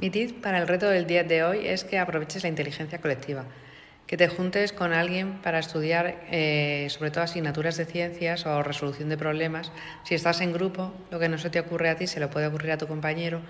Mi tip para el reto del día de hoy es que aproveches la inteligencia colectiva, que te juntes con alguien para estudiar eh, sobre todo asignaturas de ciencias o resolución de problemas. Si estás en grupo, lo que no se te ocurre a ti se lo puede ocurrir a tu compañero